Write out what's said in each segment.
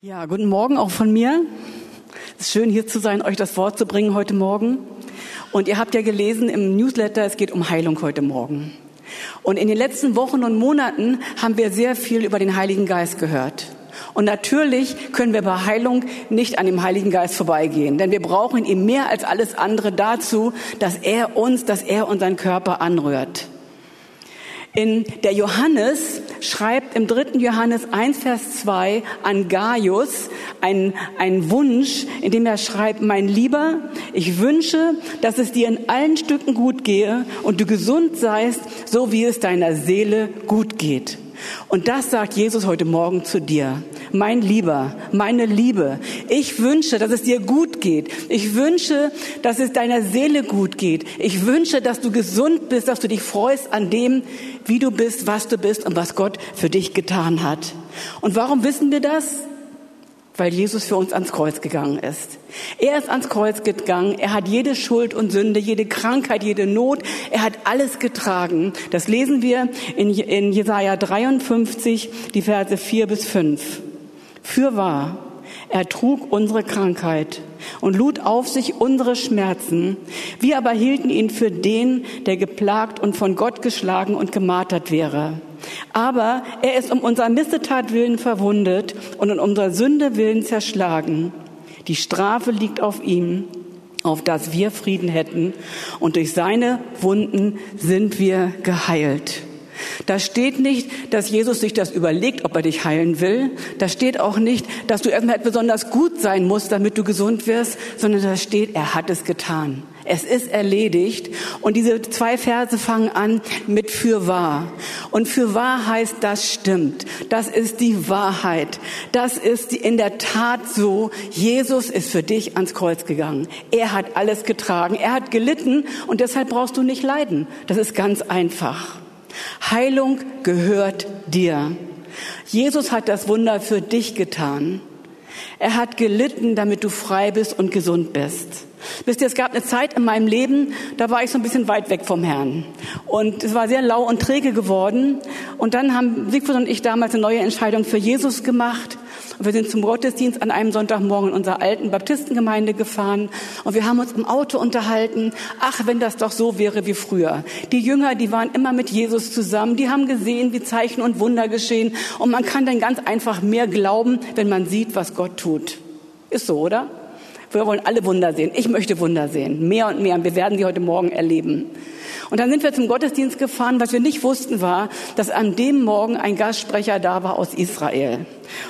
Ja, guten Morgen auch von mir. Es ist schön hier zu sein, euch das Wort zu bringen heute Morgen. Und ihr habt ja gelesen im Newsletter, es geht um Heilung heute Morgen. Und in den letzten Wochen und Monaten haben wir sehr viel über den Heiligen Geist gehört. Und natürlich können wir bei Heilung nicht an dem Heiligen Geist vorbeigehen, denn wir brauchen ihn mehr als alles andere dazu, dass er uns, dass er unseren Körper anrührt. In der Johannes schreibt im dritten Johannes 1, Vers 2 an Gaius einen, einen Wunsch, in dem er schreibt, mein Lieber, ich wünsche, dass es dir in allen Stücken gut gehe und du gesund seist, so wie es deiner Seele gut geht. Und das sagt Jesus heute Morgen zu dir. Mein Lieber, meine Liebe, ich wünsche, dass es dir gut geht. Ich wünsche, dass es deiner Seele gut geht. Ich wünsche, dass du gesund bist, dass du dich freust an dem, wie du bist, was du bist und was Gott für dich getan hat. Und warum wissen wir das? Weil Jesus für uns ans Kreuz gegangen ist. Er ist ans Kreuz gegangen, er hat jede Schuld und Sünde, jede Krankheit, jede Not, er hat alles getragen. Das lesen wir in, in Jesaja 53, die Verse 4 bis 5. Für wahr, er trug unsere Krankheit und lud auf sich unsere Schmerzen. Wir aber hielten ihn für den, der geplagt und von Gott geschlagen und gemartert wäre. Aber er ist um unserer Missetat willen verwundet und um unserer Sünde willen zerschlagen. Die Strafe liegt auf ihm, auf dass wir Frieden hätten. Und durch seine Wunden sind wir geheilt. Da steht nicht, dass Jesus sich das überlegt, ob er dich heilen will. Da steht auch nicht, dass du erstmal besonders gut sein musst, damit du gesund wirst, sondern da steht, er hat es getan. Es ist erledigt. Und diese zwei Verse fangen an mit für wahr. Und für wahr heißt, das stimmt. Das ist die Wahrheit. Das ist in der Tat so. Jesus ist für dich ans Kreuz gegangen. Er hat alles getragen. Er hat gelitten und deshalb brauchst du nicht leiden. Das ist ganz einfach. Heilung gehört dir. Jesus hat das Wunder für dich getan. Er hat gelitten, damit du frei bist und gesund bist. Wisst ihr, es gab eine Zeit in meinem Leben, da war ich so ein bisschen weit weg vom Herrn. Und es war sehr lau und träge geworden. Und dann haben Siegfried und ich damals eine neue Entscheidung für Jesus gemacht. Und wir sind zum Gottesdienst an einem Sonntagmorgen in unserer alten Baptistengemeinde gefahren. Und wir haben uns im Auto unterhalten. Ach, wenn das doch so wäre wie früher. Die Jünger, die waren immer mit Jesus zusammen. Die haben gesehen, wie Zeichen und Wunder geschehen. Und man kann dann ganz einfach mehr glauben, wenn man sieht, was Gott tut. Ist so, oder? Wir wollen alle Wunder sehen. Ich möchte Wunder sehen. Mehr und mehr. Und wir werden sie heute Morgen erleben. Und dann sind wir zum Gottesdienst gefahren. Was wir nicht wussten war, dass an dem Morgen ein Gastsprecher da war aus Israel.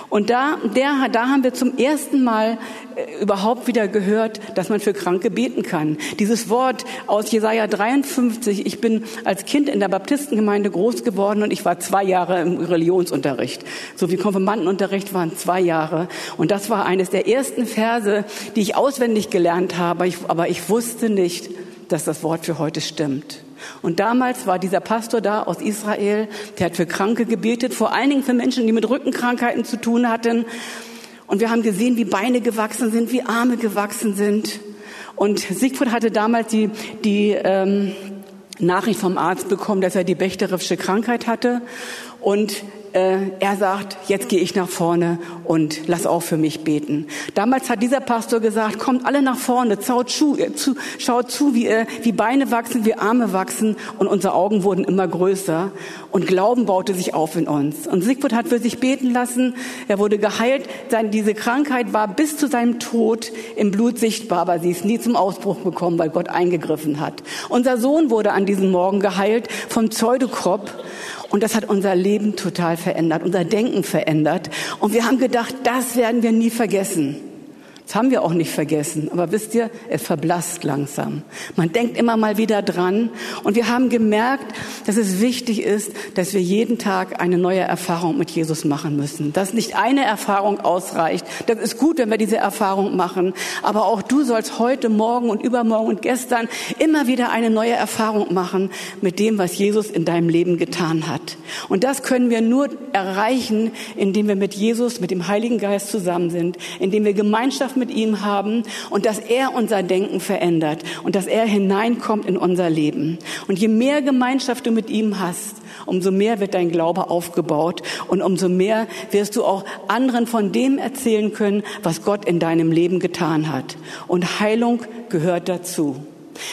Und da, der, da haben wir zum ersten Mal äh, überhaupt wieder gehört, dass man für Kranke beten kann. Dieses Wort aus Jesaja 53. Ich bin als Kind in der Baptistengemeinde groß geworden und ich war zwei Jahre im Religionsunterricht. So wie Konfirmandenunterricht waren zwei Jahre. Und das war eines der ersten Verse, die ich auswendig gelernt habe. Aber ich wusste nicht, dass das Wort für heute stimmt. Und damals war dieser Pastor da aus Israel, der hat für Kranke gebetet, vor allen Dingen für Menschen, die mit Rückenkrankheiten zu tun hatten. Und wir haben gesehen, wie Beine gewachsen sind, wie Arme gewachsen sind. Und Siegfried hatte damals die, die ähm, Nachricht vom Arzt bekommen, dass er die Bechterische Krankheit hatte. Und äh, er sagt, jetzt gehe ich nach vorne und lass auch für mich beten. Damals hat dieser Pastor gesagt, kommt alle nach vorne, schaut zu, äh, zu, schaut zu wie, äh, wie Beine wachsen, wie Arme wachsen und unsere Augen wurden immer größer und Glauben baute sich auf in uns. Und Siegfried hat für sich beten lassen, er wurde geheilt, Seine, diese Krankheit war bis zu seinem Tod im Blut sichtbar, aber sie ist nie zum Ausbruch gekommen, weil Gott eingegriffen hat. Unser Sohn wurde an diesem Morgen geheilt vom Pseudokrop und das hat unser Leben total verändert, unser Denken verändert. Und wir haben gedacht, das werden wir nie vergessen. Das haben wir auch nicht vergessen. Aber wisst ihr, es verblasst langsam. Man denkt immer mal wieder dran. Und wir haben gemerkt, dass es wichtig ist, dass wir jeden Tag eine neue Erfahrung mit Jesus machen müssen. Dass nicht eine Erfahrung ausreicht. Das ist gut, wenn wir diese Erfahrung machen. Aber auch du sollst heute, morgen und übermorgen und gestern immer wieder eine neue Erfahrung machen mit dem, was Jesus in deinem Leben getan hat. Und das können wir nur erreichen, indem wir mit Jesus, mit dem Heiligen Geist zusammen sind, indem wir Gemeinschaft mit ihm haben und dass er unser Denken verändert und dass er hineinkommt in unser Leben. Und je mehr Gemeinschaft du mit ihm hast, umso mehr wird dein Glaube aufgebaut und umso mehr wirst du auch anderen von dem erzählen können, was Gott in deinem Leben getan hat. Und Heilung gehört dazu.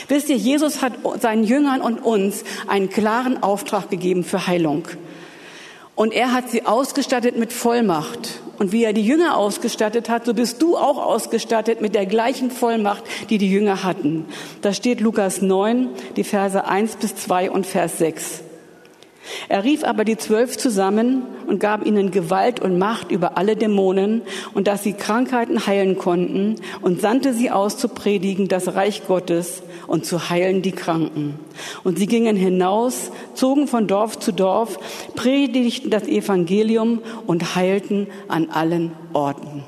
Wisst ihr, Jesus hat seinen Jüngern und uns einen klaren Auftrag gegeben für Heilung. Und er hat sie ausgestattet mit Vollmacht. Und wie er die Jünger ausgestattet hat, so bist du auch ausgestattet mit der gleichen Vollmacht, die die Jünger hatten. Da steht Lukas 9, die Verse 1 bis 2 und Vers 6. Er rief aber die Zwölf zusammen und gab ihnen Gewalt und Macht über alle Dämonen und dass sie Krankheiten heilen konnten und sandte sie aus zu predigen das Reich Gottes und zu heilen die Kranken. Und sie gingen hinaus, zogen von Dorf zu Dorf, predigten das Evangelium und heilten an allen Orten.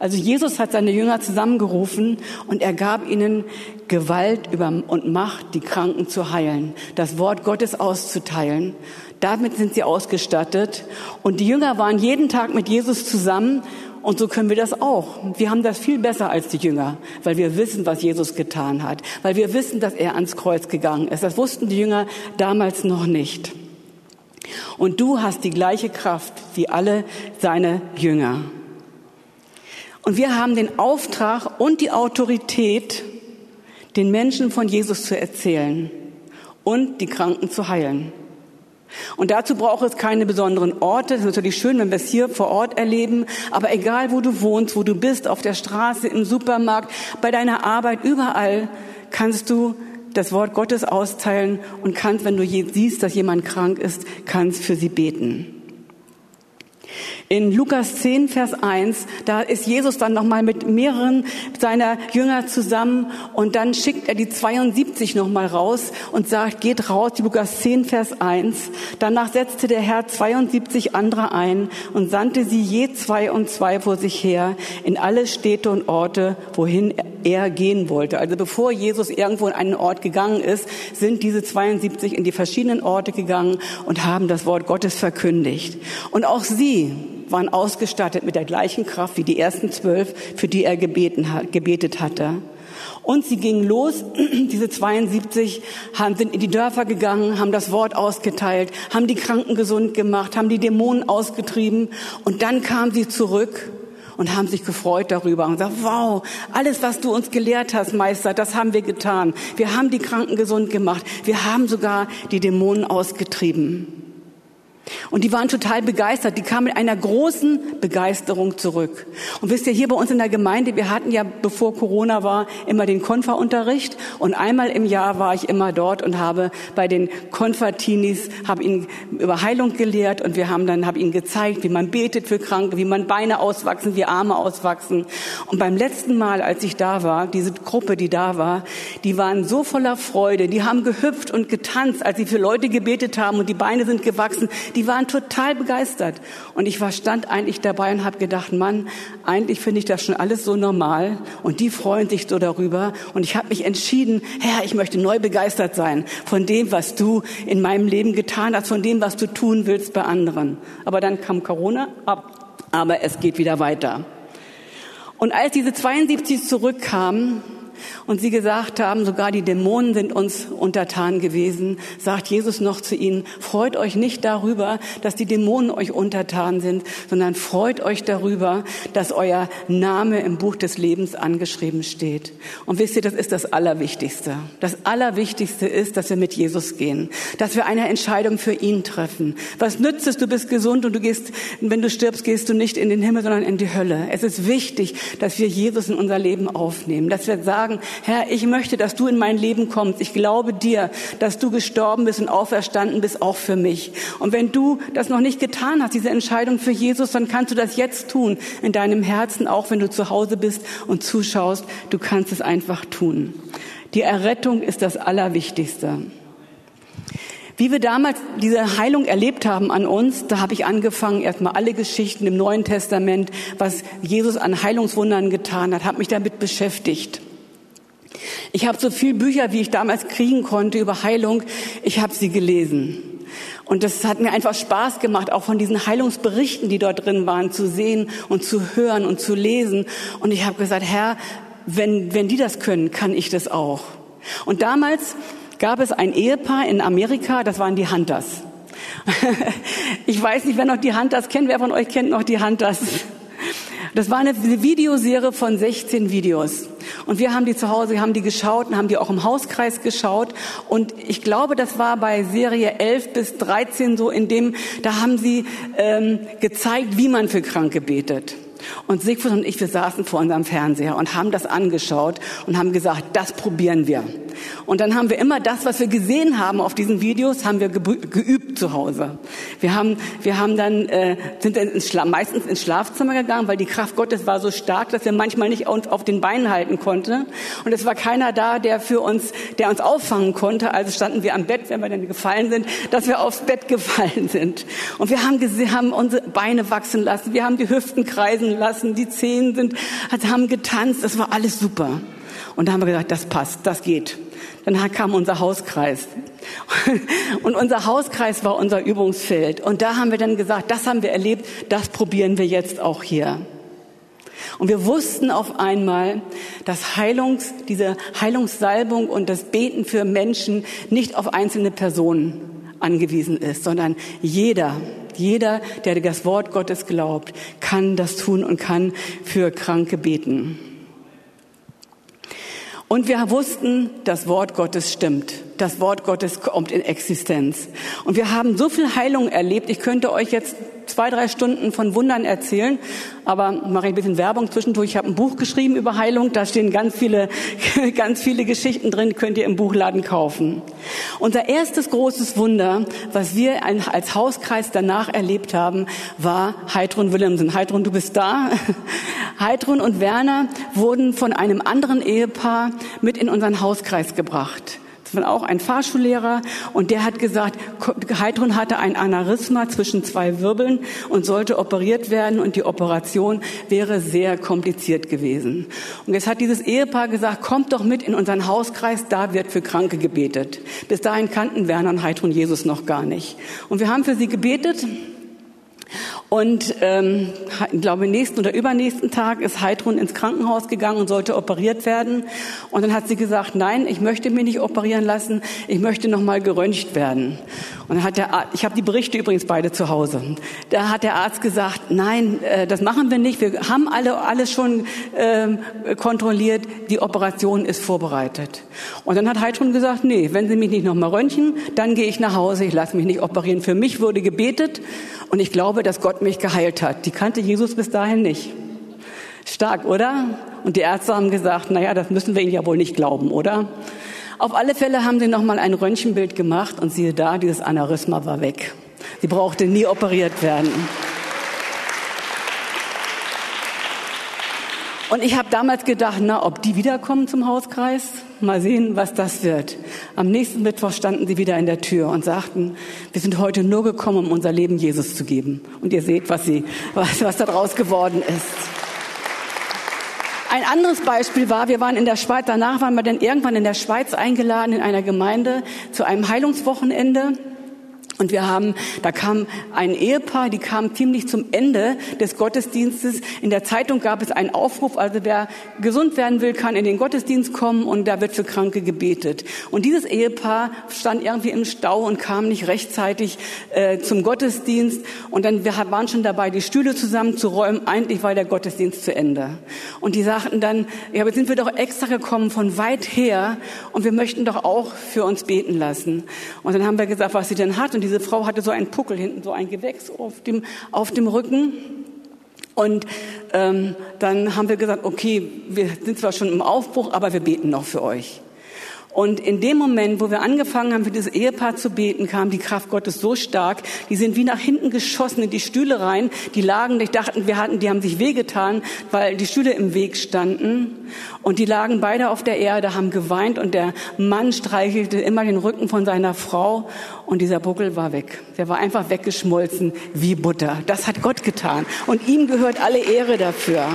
Also Jesus hat seine Jünger zusammengerufen und er gab ihnen Gewalt über und Macht, die Kranken zu heilen, das Wort Gottes auszuteilen. Damit sind sie ausgestattet. Und die Jünger waren jeden Tag mit Jesus zusammen. Und so können wir das auch. Wir haben das viel besser als die Jünger, weil wir wissen, was Jesus getan hat, weil wir wissen, dass er ans Kreuz gegangen ist. Das wussten die Jünger damals noch nicht. Und du hast die gleiche Kraft wie alle seine Jünger. Und wir haben den Auftrag und die Autorität, den Menschen von Jesus zu erzählen und die Kranken zu heilen. Und dazu braucht es keine besonderen Orte. Es ist natürlich schön, wenn wir es hier vor Ort erleben. Aber egal, wo du wohnst, wo du bist, auf der Straße, im Supermarkt, bei deiner Arbeit, überall kannst du das Wort Gottes austeilen und kannst, wenn du siehst, dass jemand krank ist, kannst für sie beten. In Lukas 10, Vers 1, da ist Jesus dann nochmal mit mehreren seiner Jünger zusammen und dann schickt er die 72 nochmal raus und sagt, geht raus, Lukas 10, Vers 1. Danach setzte der Herr 72 andere ein und sandte sie je zwei und zwei vor sich her in alle Städte und Orte, wohin er gehen wollte. Also bevor Jesus irgendwo in einen Ort gegangen ist, sind diese 72 in die verschiedenen Orte gegangen und haben das Wort Gottes verkündigt. Und auch sie waren ausgestattet mit der gleichen Kraft wie die ersten zwölf, für die er gebeten hat, gebetet hatte. Und sie gingen los, diese 72, haben, sind in die Dörfer gegangen, haben das Wort ausgeteilt, haben die Kranken gesund gemacht, haben die Dämonen ausgetrieben und dann kamen sie zurück und haben sich gefreut darüber und gesagt, wow, alles, was du uns gelehrt hast, Meister, das haben wir getan. Wir haben die Kranken gesund gemacht. Wir haben sogar die Dämonen ausgetrieben. Und die waren total begeistert. Die kamen mit einer großen Begeisterung zurück. Und wisst ihr, hier bei uns in der Gemeinde, wir hatten ja, bevor Corona war, immer den Konfa-Unterricht. Und einmal im Jahr war ich immer dort und habe bei den Konfatinis, habe ihnen über Heilung gelehrt und wir haben dann, habe ihnen gezeigt, wie man betet für Kranke, wie man Beine auswachsen, wie Arme auswachsen. Und beim letzten Mal, als ich da war, diese Gruppe, die da war, die waren so voller Freude. Die haben gehüpft und getanzt, als sie für Leute gebetet haben und die Beine sind gewachsen. Die waren total begeistert. Und ich war stand eigentlich dabei und habe gedacht, Mann, eigentlich finde ich das schon alles so normal. Und die freuen sich so darüber. Und ich habe mich entschieden, Herr, ich möchte neu begeistert sein von dem, was du in meinem Leben getan hast, von dem, was du tun willst bei anderen. Aber dann kam Corona, aber es geht wieder weiter. Und als diese 72 zurückkamen, und sie gesagt haben, sogar die Dämonen sind uns untertan gewesen, sagt Jesus noch zu ihnen, freut euch nicht darüber, dass die Dämonen euch untertan sind, sondern freut euch darüber, dass euer Name im Buch des Lebens angeschrieben steht. Und wisst ihr, das ist das Allerwichtigste. Das Allerwichtigste ist, dass wir mit Jesus gehen, dass wir eine Entscheidung für ihn treffen. Was nützt es, du bist gesund und du gehst, wenn du stirbst, gehst du nicht in den Himmel, sondern in die Hölle. Es ist wichtig, dass wir Jesus in unser Leben aufnehmen, dass wir sagen, sagen, Herr, ich möchte, dass du in mein Leben kommst. Ich glaube dir, dass du gestorben bist und auferstanden bist, auch für mich. Und wenn du das noch nicht getan hast, diese Entscheidung für Jesus, dann kannst du das jetzt tun in deinem Herzen, auch wenn du zu Hause bist und zuschaust. Du kannst es einfach tun. Die Errettung ist das Allerwichtigste. Wie wir damals diese Heilung erlebt haben an uns, da habe ich angefangen, erstmal alle Geschichten im Neuen Testament, was Jesus an Heilungswundern getan hat, habe mich damit beschäftigt. Ich habe so viel Bücher, wie ich damals kriegen konnte über Heilung, ich habe sie gelesen. Und das hat mir einfach Spaß gemacht, auch von diesen Heilungsberichten, die dort drin waren, zu sehen und zu hören und zu lesen. Und ich habe gesagt, Herr, wenn, wenn die das können, kann ich das auch. Und damals gab es ein Ehepaar in Amerika, das waren die Hunters. ich weiß nicht, wer noch die Hunters kennt. Wer von euch kennt noch die Hunters? Das war eine Videoserie von 16 Videos. Und wir haben die zu Hause, haben die geschaut und haben die auch im Hauskreis geschaut. Und ich glaube, das war bei Serie 11 bis 13 so, in dem, da haben sie ähm, gezeigt, wie man für Kranke betet. Und Siegfried und ich, wir saßen vor unserem Fernseher und haben das angeschaut und haben gesagt, das probieren wir. Und dann haben wir immer das, was wir gesehen haben auf diesen Videos, haben wir geübt zu Hause. Wir haben, wir haben dann, äh, sind dann ins meistens ins Schlafzimmer gegangen, weil die Kraft Gottes war so stark, dass wir manchmal nicht uns auf den Beinen halten konnten. Und es war keiner da, der für uns, der uns auffangen konnte. Also standen wir am Bett, wenn wir dann gefallen sind, dass wir aufs Bett gefallen sind. Und wir haben, haben unsere Beine wachsen lassen, wir haben die Hüften kreisen lassen, die Zehen sind, haben getanzt, das war alles super. Und da haben wir gesagt, das passt, das geht. Dann kam unser Hauskreis. Und unser Hauskreis war unser Übungsfeld. Und da haben wir dann gesagt, das haben wir erlebt, das probieren wir jetzt auch hier. Und wir wussten auf einmal, dass Heilungs, diese Heilungssalbung und das Beten für Menschen nicht auf einzelne Personen angewiesen ist, sondern jeder, jeder, der das Wort Gottes glaubt, kann das tun und kann für Kranke beten. Und wir wussten, das Wort Gottes stimmt. Das Wort Gottes kommt in Existenz. Und wir haben so viel Heilung erlebt. Ich könnte euch jetzt zwei, drei Stunden von Wundern erzählen, aber mache ich ein bisschen Werbung zwischendurch. Ich habe ein Buch geschrieben über Heilung, da stehen ganz viele, ganz viele Geschichten drin, könnt ihr im Buchladen kaufen. Unser erstes großes Wunder, was wir als Hauskreis danach erlebt haben, war Heidrun Willemsen. Heidrun, du bist da. Heidrun und Werner wurden von einem anderen Ehepaar mit in unseren Hauskreis gebracht. Das war auch ein Fahrschullehrer und der hat gesagt, Heidrun hatte ein Aneurysma zwischen zwei Wirbeln und sollte operiert werden und die Operation wäre sehr kompliziert gewesen. Und jetzt hat dieses Ehepaar gesagt, kommt doch mit in unseren Hauskreis, da wird für Kranke gebetet. Bis dahin kannten Werner und Heidrun Jesus noch gar nicht. Und wir haben für sie gebetet und ähm, ich glaube, nächsten oder übernächsten Tag ist Heidrun ins Krankenhaus gegangen und sollte operiert werden. Und dann hat sie gesagt, nein, ich möchte mich nicht operieren lassen, ich möchte noch mal geröntgt werden. Und dann hat der Arzt, ich habe die Berichte übrigens beide zu Hause. Da hat der Arzt gesagt, nein, äh, das machen wir nicht. Wir haben alle alles schon äh, kontrolliert. Die Operation ist vorbereitet. Und dann hat Heidrun gesagt, nee, wenn Sie mich nicht noch mal röntgen, dann gehe ich nach Hause. Ich lasse mich nicht operieren. Für mich wurde gebetet und ich glaube, dass Gott mich geheilt hat. Die kannte Jesus bis dahin nicht. Stark, oder? Und die Ärzte haben gesagt, naja, das müssen wir Ihnen ja wohl nicht glauben, oder? Auf alle Fälle haben sie nochmal ein Röntgenbild gemacht und siehe da, dieses Aneurysma war weg. Sie brauchte nie operiert werden. Und ich habe damals gedacht, na, ob die wiederkommen zum Hauskreis, mal sehen, was das wird. Am nächsten Mittwoch standen sie wieder in der Tür und sagten, wir sind heute nur gekommen, um unser Leben Jesus zu geben. Und ihr seht, was, sie, was, was daraus geworden ist. Ein anderes Beispiel war, wir waren in der Schweiz, danach waren wir dann irgendwann in der Schweiz eingeladen in einer Gemeinde zu einem Heilungswochenende. Und wir haben, da kam ein Ehepaar, die kam ziemlich zum Ende des Gottesdienstes. In der Zeitung gab es einen Aufruf, also wer gesund werden will, kann in den Gottesdienst kommen und da wird für Kranke gebetet. Und dieses Ehepaar stand irgendwie im Stau und kam nicht rechtzeitig äh, zum Gottesdienst. Und dann wir waren schon dabei, die Stühle zusammenzuräumen. Eigentlich war der Gottesdienst zu Ende. Und die sagten dann, ja, jetzt sind wir doch extra gekommen von weit her und wir möchten doch auch für uns beten lassen. Und dann haben wir gesagt, was sie denn hat. Und diese Frau hatte so einen Puckel hinten, so ein Gewächs auf dem, auf dem Rücken. Und ähm, dann haben wir gesagt, okay, wir sind zwar schon im Aufbruch, aber wir beten noch für euch. Und in dem Moment, wo wir angefangen haben, für dieses Ehepaar zu beten, kam die Kraft Gottes so stark. Die sind wie nach hinten geschossen in die Stühle rein. Die lagen, ich dachten, wir hatten, die haben sich wehgetan, weil die Stühle im Weg standen. Und die lagen beide auf der Erde, haben geweint und der Mann streichelte immer den Rücken von seiner Frau und dieser Buckel war weg. Der war einfach weggeschmolzen wie Butter. Das hat Gott getan. Und ihm gehört alle Ehre dafür.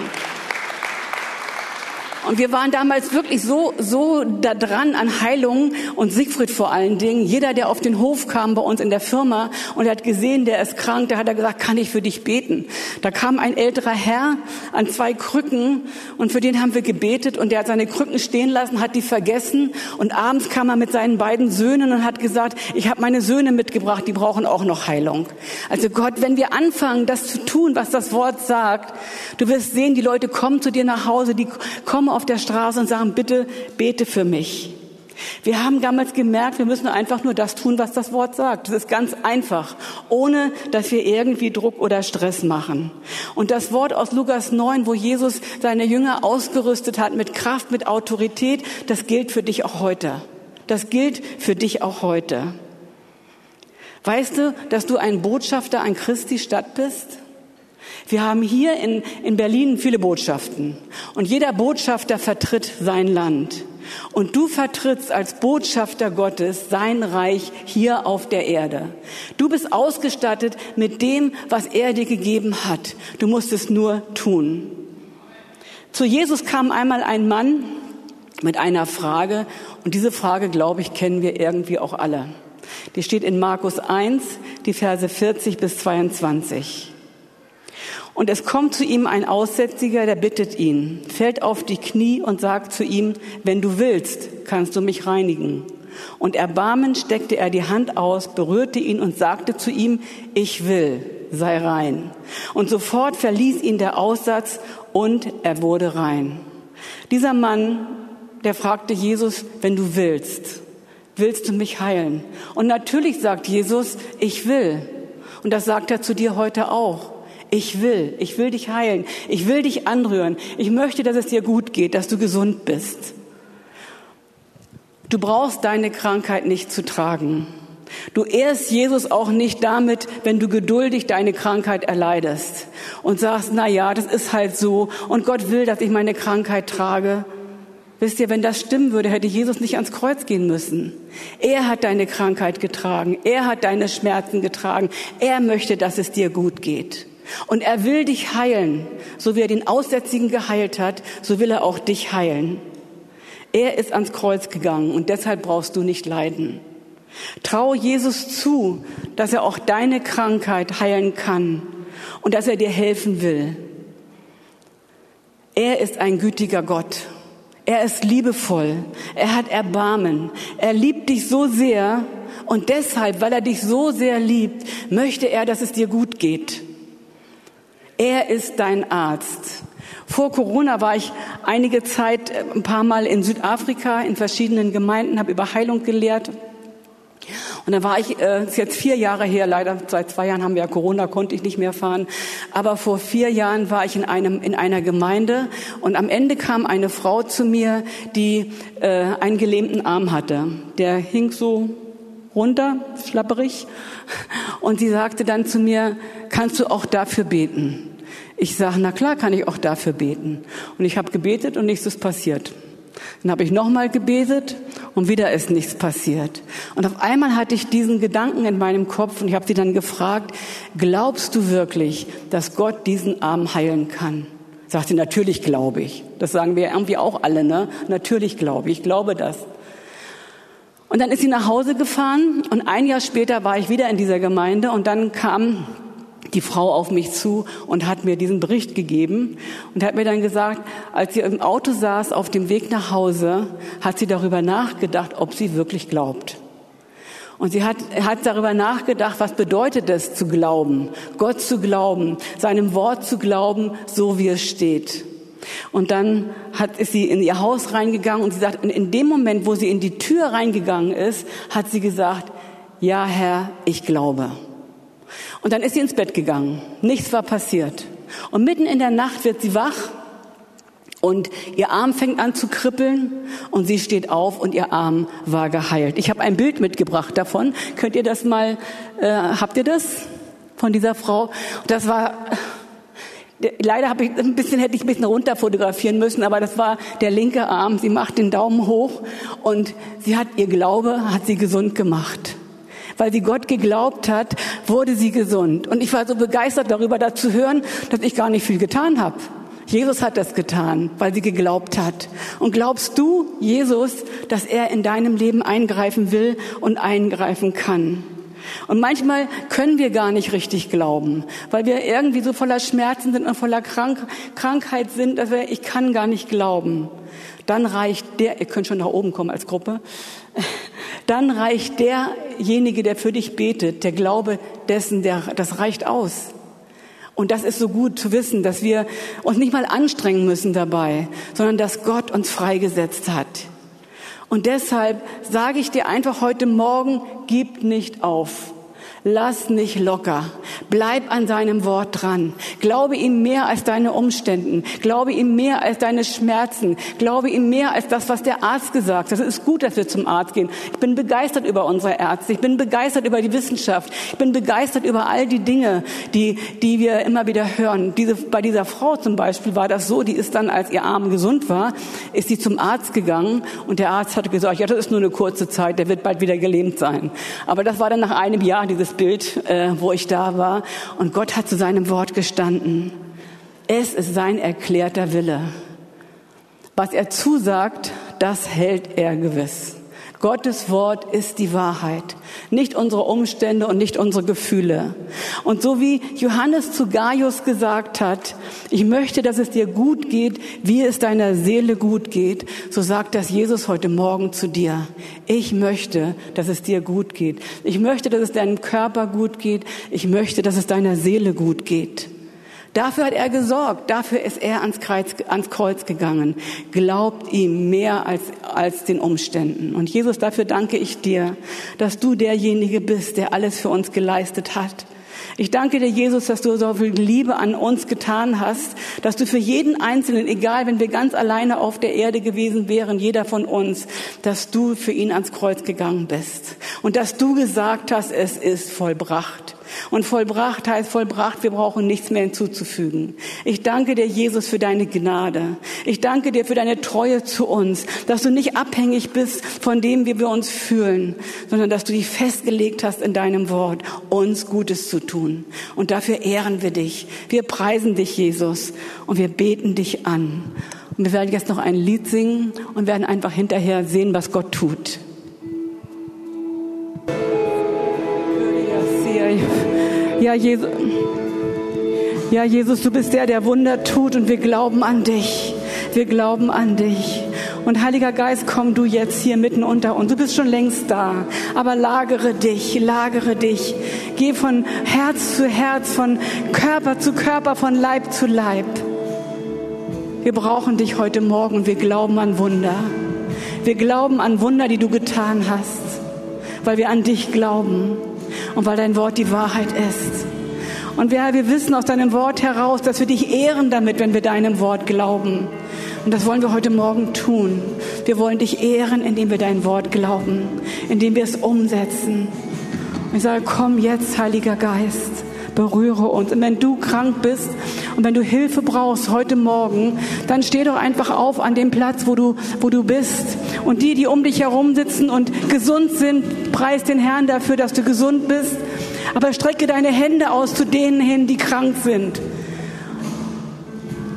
Und wir waren damals wirklich so, so da dran an Heilung und Siegfried vor allen Dingen. Jeder, der auf den Hof kam bei uns in der Firma und hat gesehen, der ist krank, da hat er gesagt, kann ich für dich beten? Da kam ein älterer Herr an zwei Krücken und für den haben wir gebetet und der hat seine Krücken stehen lassen, hat die vergessen und abends kam er mit seinen beiden Söhnen und hat gesagt, ich habe meine Söhne mitgebracht, die brauchen auch noch Heilung. Also Gott, wenn wir anfangen, das zu tun, was das Wort sagt, du wirst sehen, die Leute kommen zu dir nach Hause, die kommen auf der Straße und sagen, bitte bete für mich. Wir haben damals gemerkt, wir müssen einfach nur das tun, was das Wort sagt. Das ist ganz einfach, ohne dass wir irgendwie Druck oder Stress machen. Und das Wort aus Lukas 9, wo Jesus seine Jünger ausgerüstet hat mit Kraft, mit Autorität, das gilt für dich auch heute. Das gilt für dich auch heute. Weißt du, dass du ein Botschafter an Christi Stadt bist? Wir haben hier in, in Berlin viele Botschaften und jeder Botschafter vertritt sein Land. Und du vertrittst als Botschafter Gottes sein Reich hier auf der Erde. Du bist ausgestattet mit dem, was er dir gegeben hat. Du musst es nur tun. Zu Jesus kam einmal ein Mann mit einer Frage und diese Frage, glaube ich, kennen wir irgendwie auch alle. Die steht in Markus 1, die Verse 40 bis 22. Und es kommt zu ihm ein Aussätziger, der bittet ihn, fällt auf die Knie und sagt zu ihm, wenn du willst, kannst du mich reinigen. Und erbarmend steckte er die Hand aus, berührte ihn und sagte zu ihm, ich will, sei rein. Und sofort verließ ihn der Aussatz und er wurde rein. Dieser Mann, der fragte Jesus, wenn du willst, willst du mich heilen? Und natürlich sagt Jesus, ich will. Und das sagt er zu dir heute auch. Ich will, ich will dich heilen, ich will dich anrühren, ich möchte, dass es dir gut geht, dass du gesund bist. Du brauchst deine Krankheit nicht zu tragen. Du ehrst Jesus auch nicht damit, wenn du geduldig deine Krankheit erleidest und sagst, na ja, das ist halt so und Gott will, dass ich meine Krankheit trage. Wisst ihr, wenn das stimmen würde, hätte Jesus nicht ans Kreuz gehen müssen. Er hat deine Krankheit getragen. Er hat deine Schmerzen getragen. Er möchte, dass es dir gut geht. Und er will dich heilen. So wie er den Aussätzigen geheilt hat, so will er auch dich heilen. Er ist ans Kreuz gegangen und deshalb brauchst du nicht leiden. Trau Jesus zu, dass er auch deine Krankheit heilen kann und dass er dir helfen will. Er ist ein gütiger Gott. Er ist liebevoll. Er hat Erbarmen. Er liebt dich so sehr und deshalb, weil er dich so sehr liebt, möchte er, dass es dir gut geht. Er ist dein Arzt. Vor Corona war ich einige Zeit äh, ein paar Mal in Südafrika in verschiedenen Gemeinden, habe über Heilung gelehrt. Und dann war ich, äh, ist jetzt vier Jahre her, leider seit zwei Jahren haben wir ja Corona, konnte ich nicht mehr fahren. Aber vor vier Jahren war ich in einem in einer Gemeinde und am Ende kam eine Frau zu mir, die äh, einen gelähmten Arm hatte. Der hing so runter, schlapperig. Und sie sagte dann zu mir, kannst du auch dafür beten? Ich sage, na klar kann ich auch dafür beten. Und ich habe gebetet und nichts ist passiert. Dann habe ich nochmal gebetet und wieder ist nichts passiert. Und auf einmal hatte ich diesen Gedanken in meinem Kopf und ich habe sie dann gefragt, glaubst du wirklich, dass Gott diesen Arm heilen kann? Sagt sie, natürlich glaube ich. Das sagen wir irgendwie auch alle, ne? Natürlich glaube ich, ich glaube das. Und dann ist sie nach Hause gefahren und ein Jahr später war ich wieder in dieser Gemeinde und dann kam die Frau auf mich zu und hat mir diesen Bericht gegeben und hat mir dann gesagt, als sie im Auto saß auf dem Weg nach Hause, hat sie darüber nachgedacht, ob sie wirklich glaubt. Und sie hat, hat darüber nachgedacht, was bedeutet es zu glauben, Gott zu glauben, seinem Wort zu glauben, so wie es steht. Und dann hat, ist sie in ihr Haus reingegangen und sie sagt, in dem Moment, wo sie in die Tür reingegangen ist, hat sie gesagt, ja Herr, ich glaube. Und dann ist sie ins Bett gegangen. Nichts war passiert. Und mitten in der Nacht wird sie wach und ihr Arm fängt an zu kribbeln und sie steht auf und ihr Arm war geheilt. Ich habe ein Bild mitgebracht davon. Könnt ihr das mal, äh, habt ihr das von dieser Frau? Das war Leider habe ich ein bisschen, hätte ich ein bisschen runter fotografieren müssen, aber das war der linke Arm. Sie macht den Daumen hoch und sie hat ihr Glaube, hat sie gesund gemacht. Weil sie Gott geglaubt hat, wurde sie gesund. Und ich war so begeistert darüber, da zu hören, dass ich gar nicht viel getan habe. Jesus hat das getan, weil sie geglaubt hat. Und glaubst du, Jesus, dass er in deinem Leben eingreifen will und eingreifen kann? Und manchmal können wir gar nicht richtig glauben, weil wir irgendwie so voller Schmerzen sind und voller Krank Krankheit sind, dass wir, ich kann gar nicht glauben. Dann reicht der, ihr könnt schon nach oben kommen als Gruppe, dann reicht derjenige, der für dich betet, der Glaube dessen, der, das reicht aus. Und das ist so gut zu wissen, dass wir uns nicht mal anstrengen müssen dabei, sondern dass Gott uns freigesetzt hat. Und deshalb sage ich dir einfach heute Morgen, gib nicht auf. Lass nicht locker. Bleib an seinem Wort dran. Glaube ihm mehr als deine Umständen. Glaube ihm mehr als deine Schmerzen. Glaube ihm mehr als das, was der Arzt gesagt hat. Es ist gut, dass wir zum Arzt gehen. Ich bin begeistert über unsere Ärzte. Ich bin begeistert über die Wissenschaft. Ich bin begeistert über all die Dinge, die, die wir immer wieder hören. Diese, bei dieser Frau zum Beispiel war das so, die ist dann, als ihr Arm gesund war, ist sie zum Arzt gegangen und der Arzt hatte gesagt, ja, das ist nur eine kurze Zeit, der wird bald wieder gelähmt sein. Aber das war dann nach einem Jahr dieses Bild, äh, wo ich da war. Und Gott hat zu seinem Wort gestanden. Es ist sein erklärter Wille. Was er zusagt, das hält er gewiss. Gottes Wort ist die Wahrheit, nicht unsere Umstände und nicht unsere Gefühle. Und so wie Johannes zu Gaius gesagt hat, ich möchte, dass es dir gut geht, wie es deiner Seele gut geht, so sagt das Jesus heute Morgen zu dir. Ich möchte, dass es dir gut geht. Ich möchte, dass es deinem Körper gut geht. Ich möchte, dass es deiner Seele gut geht. Dafür hat er gesorgt, dafür ist er ans Kreuz, ans Kreuz gegangen. Glaubt ihm mehr als, als den Umständen. Und Jesus, dafür danke ich dir, dass du derjenige bist, der alles für uns geleistet hat. Ich danke dir, Jesus, dass du so viel Liebe an uns getan hast, dass du für jeden Einzelnen, egal wenn wir ganz alleine auf der Erde gewesen wären, jeder von uns, dass du für ihn ans Kreuz gegangen bist und dass du gesagt hast, es ist vollbracht. Und vollbracht heißt vollbracht, wir brauchen nichts mehr hinzuzufügen. Ich danke dir, Jesus, für deine Gnade. Ich danke dir für deine Treue zu uns, dass du nicht abhängig bist von dem, wie wir uns fühlen, sondern dass du dich festgelegt hast in deinem Wort, uns Gutes zu tun. Und dafür ehren wir dich. Wir preisen dich, Jesus, und wir beten dich an. Und wir werden jetzt noch ein Lied singen und werden einfach hinterher sehen, was Gott tut. Ja, Jesus. Ja, Jesus, du bist der, der Wunder tut und wir glauben an dich. Wir glauben an dich. Und Heiliger Geist, komm du jetzt hier mitten unter uns. Du bist schon längst da. Aber lagere dich, lagere dich. Geh von Herz zu Herz, von Körper zu Körper, von Leib zu Leib. Wir brauchen dich heute Morgen und wir glauben an Wunder. Wir glauben an Wunder, die du getan hast, weil wir an dich glauben und weil dein Wort die Wahrheit ist. Und wir, wir wissen aus deinem Wort heraus, dass wir dich ehren damit, wenn wir deinem Wort glauben. Und das wollen wir heute Morgen tun. Wir wollen dich ehren, indem wir dein Wort glauben, indem wir es umsetzen. Und ich sage, komm jetzt, Heiliger Geist, berühre uns. Und wenn du krank bist und wenn du Hilfe brauchst heute Morgen, dann steh doch einfach auf an dem Platz, wo du, wo du bist. Und die, die um dich herum sitzen und gesund sind, preis den Herrn dafür, dass du gesund bist. Aber strecke deine Hände aus zu denen hin, die krank sind.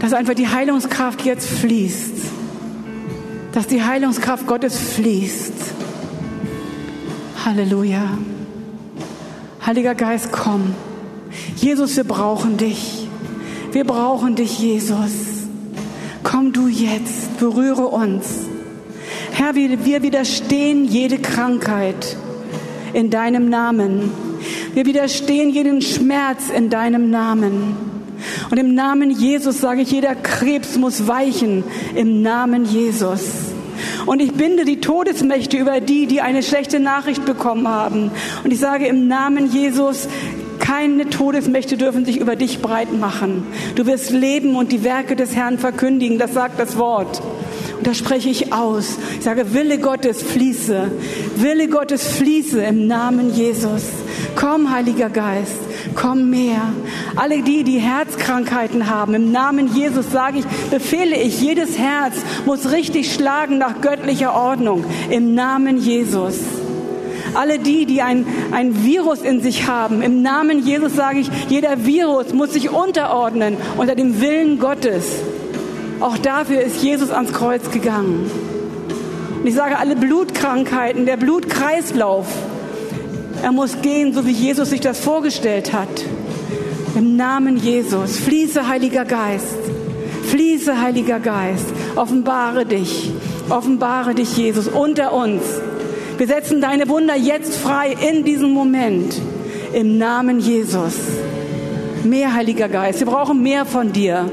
Dass einfach die Heilungskraft jetzt fließt. Dass die Heilungskraft Gottes fließt. Halleluja. Heiliger Geist, komm. Jesus, wir brauchen dich. Wir brauchen dich, Jesus. Komm du jetzt, berühre uns. Herr, wir widerstehen jede Krankheit in deinem Namen. Wir widerstehen jeden Schmerz in deinem Namen. Und im Namen Jesus sage ich, jeder Krebs muss weichen. Im Namen Jesus. Und ich binde die Todesmächte über die, die eine schlechte Nachricht bekommen haben. Und ich sage im Namen Jesus, keine Todesmächte dürfen sich über dich breit machen. Du wirst leben und die Werke des Herrn verkündigen. Das sagt das Wort. Und da spreche ich aus. Ich sage, Wille Gottes fließe. Wille Gottes fließe im Namen Jesus. Komm, Heiliger Geist. Komm mehr. Alle die, die Herzkrankheiten haben, im Namen Jesus sage ich, befehle ich, jedes Herz muss richtig schlagen nach göttlicher Ordnung. Im Namen Jesus. Alle die, die ein, ein Virus in sich haben, im Namen Jesus sage ich, jeder Virus muss sich unterordnen unter dem Willen Gottes. Auch dafür ist Jesus ans Kreuz gegangen. Und ich sage, alle Blutkrankheiten, der Blutkreislauf, er muss gehen, so wie Jesus sich das vorgestellt hat. Im Namen Jesus. Fließe, Heiliger Geist. Fließe, Heiliger Geist. Offenbare dich. Offenbare dich, Jesus, unter uns. Wir setzen deine Wunder jetzt frei in diesem Moment. Im Namen Jesus. Mehr Heiliger Geist. Wir brauchen mehr von dir.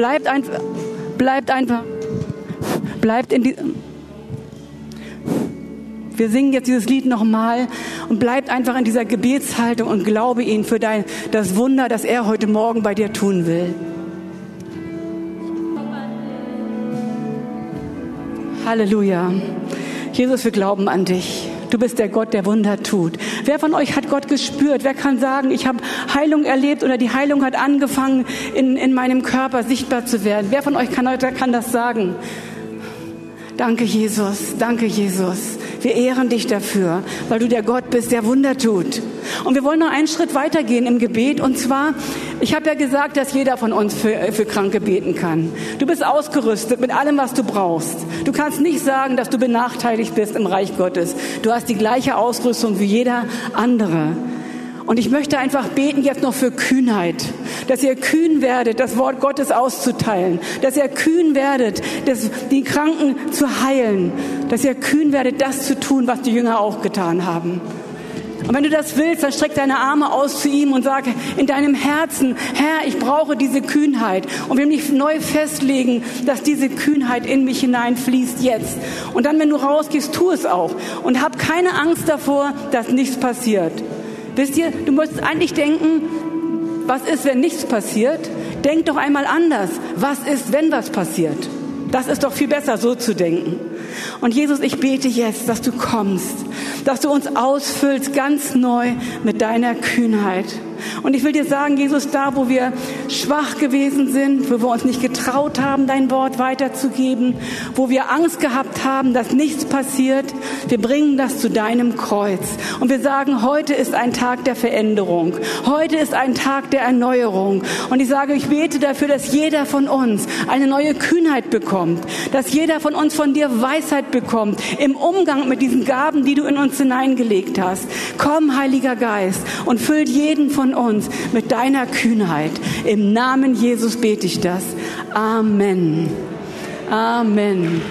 Bleibt einfach, bleibt einfach, bleibt in die, wir singen jetzt dieses Lied nochmal und bleibt einfach in dieser Gebetshaltung und glaube ihn für dein, das Wunder, das er heute Morgen bei dir tun will. Halleluja. Jesus, wir glauben an dich. Du bist der Gott, der Wunder tut. Wer von euch hat Gott gespürt? Wer kann sagen, ich habe Heilung erlebt oder die Heilung hat angefangen, in, in meinem Körper sichtbar zu werden? Wer von euch kann, kann das sagen? Danke, Jesus. Danke, Jesus. Wir ehren dich dafür, weil du der Gott bist, der Wunder tut. Und wir wollen noch einen Schritt weitergehen im Gebet. Und zwar, ich habe ja gesagt, dass jeder von uns für, für Kranke beten kann. Du bist ausgerüstet mit allem, was du brauchst. Du kannst nicht sagen, dass du benachteiligt bist im Reich Gottes. Du hast die gleiche Ausrüstung wie jeder andere. Und ich möchte einfach beten jetzt noch für Kühnheit, dass ihr kühn werdet, das Wort Gottes auszuteilen, dass ihr kühn werdet, das, die Kranken zu heilen, dass ihr kühn werdet, das zu tun, was die Jünger auch getan haben. Und wenn du das willst, dann streck deine Arme aus zu ihm und sag in deinem Herzen, Herr, ich brauche diese Kühnheit. Und wir mich neu festlegen, dass diese Kühnheit in mich hineinfließt jetzt. Und dann, wenn du rausgehst, tu es auch. Und hab keine Angst davor, dass nichts passiert. Wisst ihr, du musst eigentlich denken, was ist, wenn nichts passiert? Denk doch einmal anders. Was ist, wenn was passiert? Das ist doch viel besser, so zu denken. Und Jesus, ich bete jetzt, dass du kommst, dass du uns ausfüllst ganz neu mit deiner Kühnheit. Und ich will dir sagen, Jesus, da, wo wir schwach gewesen sind, wo wir uns nicht getraut haben, dein Wort weiterzugeben, wo wir Angst gehabt haben, dass nichts passiert, wir bringen das zu deinem Kreuz. Und wir sagen, heute ist ein Tag der Veränderung. Heute ist ein Tag der Erneuerung. Und ich sage, ich bete dafür, dass jeder von uns eine neue Kühnheit bekommt, dass jeder von uns von dir Weisheit bekommt im Umgang mit diesen Gaben, die du in uns hineingelegt hast. Komm, Heiliger Geist, und füllt jeden von uns mit deiner Kühnheit. Im Namen Jesus bete ich das. Amen. Amen.